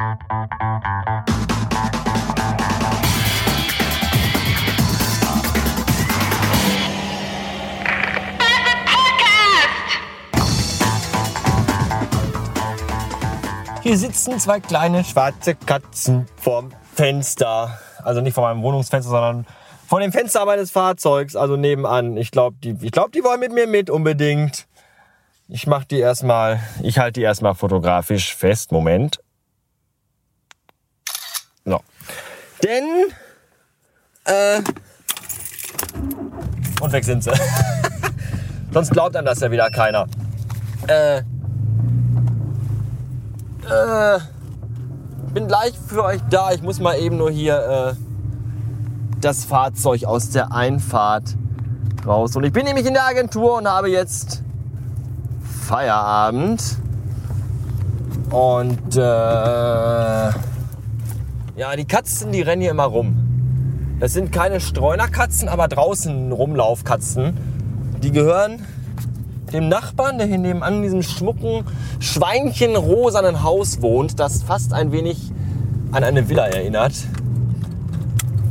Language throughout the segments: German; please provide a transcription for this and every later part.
Hier sitzen zwei kleine schwarze Katzen vorm Fenster. Also nicht vor meinem Wohnungsfenster, sondern vor dem Fenster meines Fahrzeugs, also nebenan. Ich glaube, die, glaub, die wollen mit mir mit unbedingt. Ich mach die erstmal, ich halte die erstmal fotografisch fest. Moment. So. Denn, äh, und weg sind sie. Sonst glaubt einem das ja wieder keiner. Äh, äh, bin gleich für euch da. Ich muss mal eben nur hier äh, das Fahrzeug aus der Einfahrt raus. Und ich bin nämlich in der Agentur und habe jetzt Feierabend. Und äh, ja, die Katzen, die rennen hier immer rum. Das sind keine Streunerkatzen, aber draußen Rumlaufkatzen. Die gehören dem Nachbarn, der hier nebenan in diesem schmucken, schweinchenrosanen Haus wohnt, das fast ein wenig an eine Villa erinnert.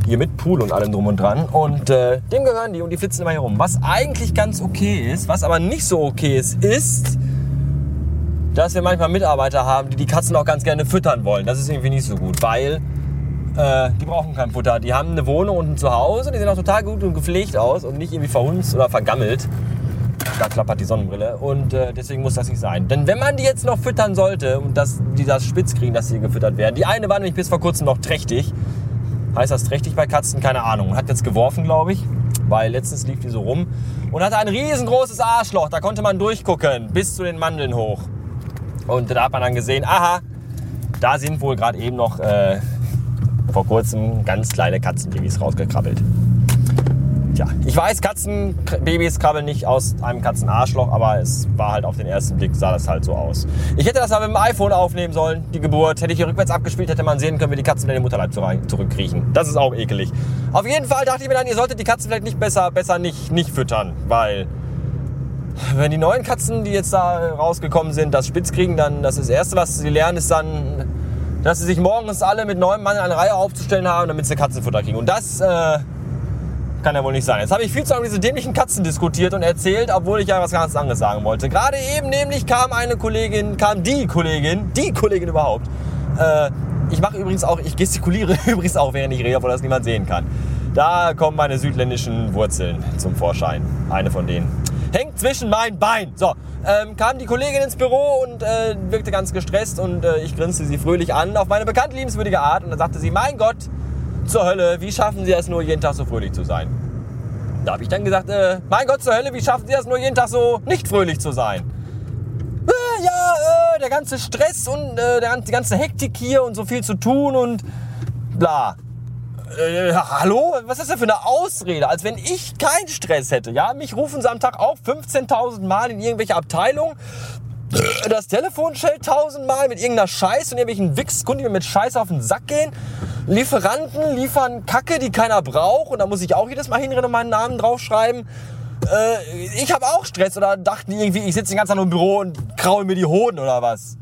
Hier mit Pool und allem drum und dran. Und äh, dem gehören die und die flitzen immer hier rum. Was eigentlich ganz okay ist, was aber nicht so okay ist, ist, dass wir manchmal Mitarbeiter haben, die die Katzen auch ganz gerne füttern wollen. Das ist irgendwie nicht so gut, weil äh, die brauchen kein Futter. Die haben eine Wohnung und ein Zuhause, die sehen auch total gut und gepflegt aus und nicht irgendwie verhunzt oder vergammelt. Da klappert die Sonnenbrille und äh, deswegen muss das nicht sein. Denn wenn man die jetzt noch füttern sollte und dass die das spitz kriegen, dass sie gefüttert werden. Die eine war nämlich bis vor kurzem noch trächtig. Heißt das trächtig bei Katzen? Keine Ahnung. Hat jetzt geworfen, glaube ich. Weil letztens lief die so rum und hatte ein riesengroßes Arschloch. Da konnte man durchgucken, bis zu den Mandeln hoch. Und da hat man dann gesehen, aha, da sind wohl gerade eben noch äh, vor kurzem ganz kleine Katzenbabys rausgekrabbelt. Tja, ich weiß, Katzenbabys krabbeln nicht aus einem Katzenarschloch, aber es war halt auf den ersten Blick, sah das halt so aus. Ich hätte das mal mit dem iPhone aufnehmen sollen, die Geburt. Hätte ich hier rückwärts abgespielt, hätte man sehen können, wie die Katzen in den Mutterleib zurückkriechen. Das ist auch ekelig. Auf jeden Fall dachte ich mir dann, ihr solltet die Katzen vielleicht nicht besser, besser nicht, nicht füttern, weil wenn die neuen Katzen, die jetzt da rausgekommen sind, das spitz kriegen, dann das, das Erste, was sie lernen, ist dann, dass sie sich morgens alle mit neun Mann in eine Reihe aufzustellen haben, damit sie Katzenfutter kriegen. Und das... Äh, kann ja wohl nicht sein. Jetzt habe ich viel zu lange diese dämlichen Katzen diskutiert und erzählt, obwohl ich ja was ganz anderes sagen wollte. Gerade eben nämlich kam eine Kollegin, kam die Kollegin, die Kollegin überhaupt. Äh, ich mache übrigens auch, ich gestikuliere übrigens auch, während ich rede, obwohl das niemand sehen kann. Da kommen meine südländischen Wurzeln zum Vorschein. Eine von denen. Hängt zwischen meinen Beinen. So, ähm, kam die Kollegin ins Büro und äh, wirkte ganz gestresst und äh, ich grinste sie fröhlich an auf meine bekannt liebenswürdige Art und dann sagte sie, mein Gott, zur Hölle, wie schaffen Sie es nur jeden Tag so fröhlich zu sein? Da habe ich dann gesagt, äh, mein Gott zur Hölle, wie schaffen Sie es nur jeden Tag so nicht fröhlich zu sein? Äh, ja, äh, der ganze Stress und äh, die ganze Hektik hier und so viel zu tun und bla. Äh, hallo? Was ist das für eine Ausrede? Als wenn ich keinen Stress hätte. Ja, mich rufen sie am Tag auch 15.000 Mal in irgendwelche Abteilungen. Das Telefon schellt tausendmal mit irgendeiner Scheiß und irgendwelchen Wichskunden, die mir mit Scheiß auf den Sack gehen. Lieferanten liefern Kacke, die keiner braucht. Und da muss ich auch jedes Mal hinrennen und meinen Namen draufschreiben. Äh, ich habe auch Stress oder dachten irgendwie, ich sitze den ganzen Tag im Büro und kraul mir die Hoden oder was.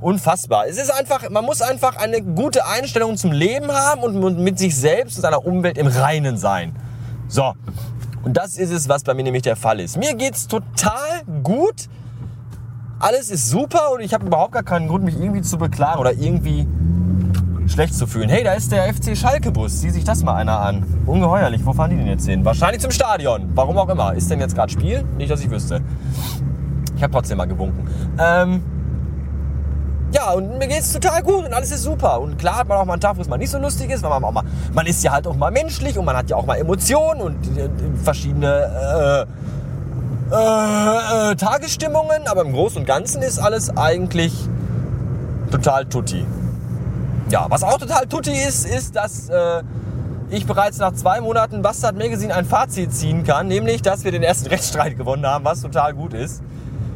Unfassbar. Es ist einfach, man muss einfach eine gute Einstellung zum Leben haben und mit sich selbst und seiner Umwelt im Reinen sein. So. Und das ist es, was bei mir nämlich der Fall ist. Mir geht's total gut. Alles ist super und ich habe überhaupt gar keinen Grund, mich irgendwie zu beklagen oder irgendwie schlecht zu fühlen. Hey, da ist der FC Schalke-Bus. Sieh sich das mal einer an. Ungeheuerlich. Wo fahren die denn jetzt hin? Wahrscheinlich zum Stadion. Warum auch immer. Ist denn jetzt gerade Spiel? Nicht, dass ich wüsste. Ich habe trotzdem mal gewunken. Ähm, ja, und mir geht es total gut und alles ist super. Und klar hat man auch mal einen Tag, wo es mal nicht so lustig ist, weil man auch mal, man ist ja halt auch mal menschlich und man hat ja auch mal Emotionen und äh, verschiedene äh, äh, äh, Tagesstimmungen. Aber im Großen und Ganzen ist alles eigentlich total tutti. Ja, was auch total tutti ist, ist, dass äh, ich bereits nach zwei Monaten Bastard Magazine ein Fazit ziehen kann, nämlich, dass wir den ersten Rechtsstreit gewonnen haben, was total gut ist.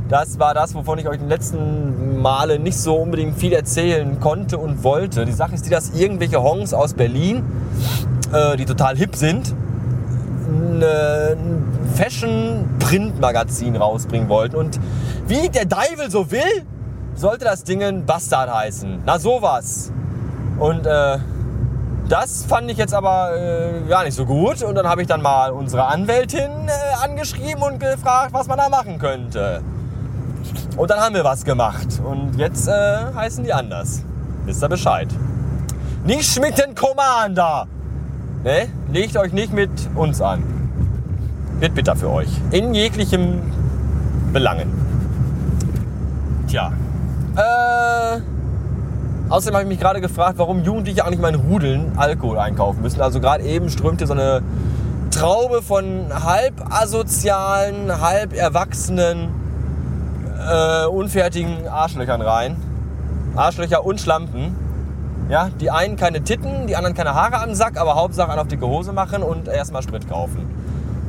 Das war das, wovon ich euch den letzten Male nicht so unbedingt viel erzählen konnte und wollte. Die Sache ist die, dass irgendwelche Hongs aus Berlin, äh, die total hip sind, ein Fashion-Print-Magazin rausbringen wollten. Und wie der Deivel so will, sollte das Ding Bastard heißen. Na sowas. Und äh, das fand ich jetzt aber äh, gar nicht so gut. Und dann habe ich dann mal unsere Anwältin äh, angeschrieben und gefragt, was man da machen könnte. Und dann haben wir was gemacht. Und jetzt äh, heißen die anders. Wisst ihr Bescheid. Nicht mit den Commander. Ne? Legt euch nicht mit uns an. Wird bitter für euch. In jeglichem Belangen. Tja. Äh, außerdem habe ich mich gerade gefragt, warum Jugendliche eigentlich mal in Rudeln Alkohol einkaufen müssen. Also gerade eben strömte so eine Traube von halb asozialen, halb erwachsenen, äh, unfertigen Arschlöchern rein. Arschlöcher und Schlampen. Ja, die einen keine Titten, die anderen keine Haare am Sack, aber Hauptsache an auf dicke Hose machen und erstmal Sprit kaufen.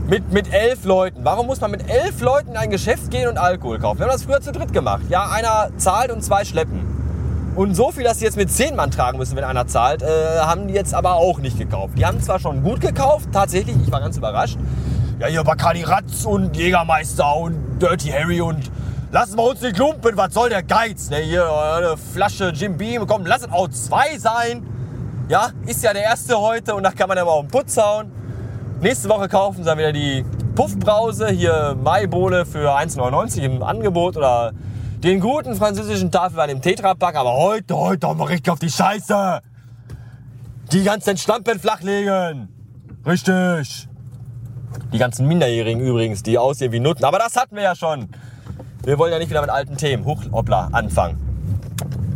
Mit, mit elf Leuten. Warum muss man mit elf Leuten in ein Geschäft gehen und Alkohol kaufen? Wir haben das früher zu dritt gemacht. Ja, einer zahlt und zwei schleppen. Und so viel, dass sie jetzt mit zehn Mann tragen müssen, wenn einer zahlt, äh, haben die jetzt aber auch nicht gekauft. Die haben zwar schon gut gekauft, tatsächlich, ich war ganz überrascht. Ja, hier Bacardi Ratz und Jägermeister und Dirty Harry und lassen wir uns nicht lumpen, was soll der Geiz? Ne, hier eine Flasche Jim Beam, komm, lass es auch zwei sein. Ja, ist ja der erste heute und da kann man ja mal auf den Putz hauen. Nächste Woche kaufen sie dann wieder die Puffbrause, hier Maibohle für 1,99 im Angebot oder den guten französischen Tafelwein im Tetrapack. Aber heute, heute haben wir richtig auf die Scheiße. Die ganzen Schlampen flachlegen. Richtig. Die ganzen Minderjährigen übrigens, die aussehen wie Nutten. Aber das hatten wir ja schon. Wir wollen ja nicht wieder mit alten Themen, huch, hoppla, anfangen.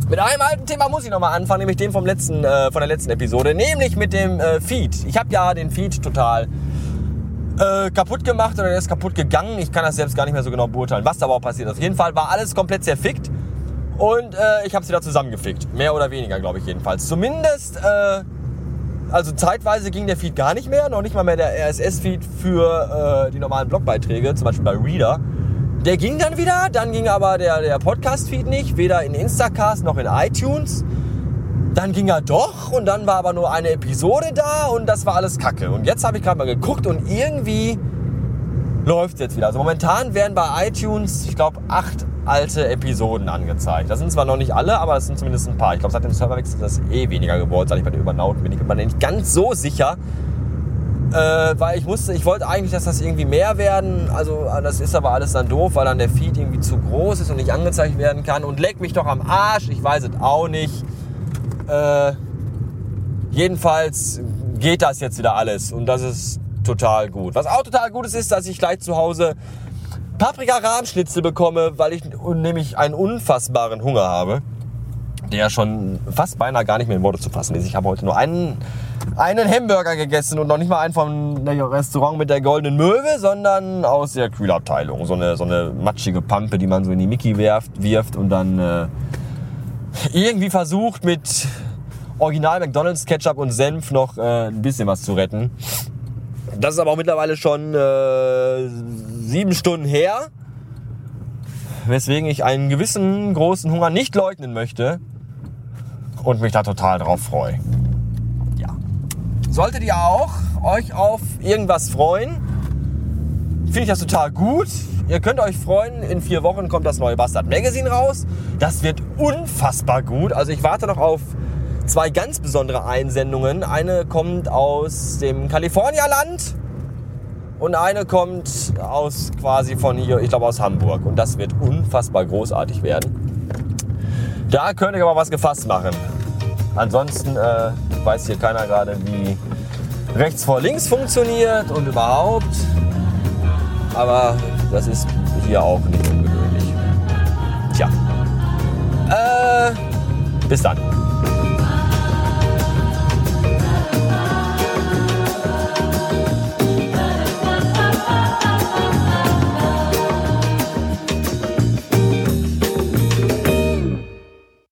Mit einem alten Thema muss ich nochmal anfangen, nämlich dem vom letzten, äh, von der letzten Episode, nämlich mit dem äh, Feed. Ich habe ja den Feed total äh, kaputt gemacht oder der ist kaputt gegangen. Ich kann das selbst gar nicht mehr so genau beurteilen, was da aber auch passiert ist. Auf jeden Fall war alles komplett zerfickt und äh, ich habe es wieder zusammengefickt. Mehr oder weniger, glaube ich jedenfalls. Zumindest, äh, also zeitweise ging der Feed gar nicht mehr, noch nicht mal mehr der RSS-Feed für äh, die normalen Blogbeiträge, zum Beispiel bei Reader. Der ging dann wieder, dann ging aber der, der Podcast-Feed nicht, weder in Instacast noch in iTunes. Dann ging er doch und dann war aber nur eine Episode da und das war alles Kacke. Und jetzt habe ich gerade mal geguckt und irgendwie läuft es jetzt wieder. Also momentan werden bei iTunes, ich glaube, acht alte Episoden angezeigt. Das sind zwar noch nicht alle, aber es sind zumindest ein paar. Ich glaube, seit dem Serverwechsel ist das eh weniger geworden, seit ich bei den Übernauten bin. Ich bin mir nicht ganz so sicher, äh, weil ich musste, ich wollte eigentlich, dass das irgendwie mehr werden. Also das ist aber alles dann doof, weil dann der Feed irgendwie zu groß ist und nicht angezeigt werden kann. Und leck mich doch am Arsch, ich weiß es auch nicht. Äh, jedenfalls geht das jetzt wieder alles und das ist total gut. Was auch total gut ist, ist, dass ich gleich zu Hause Paprika-Rahmschnitzel bekomme, weil ich nämlich einen unfassbaren Hunger habe der schon fast beinahe gar nicht mehr in Worte zu fassen ist. Ich habe heute nur einen einen Hamburger gegessen und noch nicht mal einen vom Restaurant mit der goldenen Möwe, sondern aus der Kühlabteilung. So eine, so eine matschige Pampe, die man so in die Mickey wirft, wirft und dann äh, irgendwie versucht mit Original McDonalds Ketchup und Senf noch äh, ein bisschen was zu retten. Das ist aber auch mittlerweile schon äh, sieben Stunden her, weswegen ich einen gewissen großen Hunger nicht leugnen möchte und mich da total drauf freue solltet ihr auch euch auf irgendwas freuen. Finde ich das total gut. Ihr könnt euch freuen, in vier Wochen kommt das neue Bastard Magazine raus. Das wird unfassbar gut. Also ich warte noch auf zwei ganz besondere Einsendungen. Eine kommt aus dem Kalifornierland und eine kommt aus quasi von hier, ich glaube aus Hamburg. Und das wird unfassbar großartig werden. Da könnt ihr aber was gefasst machen. Ansonsten äh, weiß hier keiner gerade, wie rechts vor links funktioniert und überhaupt. Aber das ist hier auch nicht ungewöhnlich. Tja. Äh, bis dann.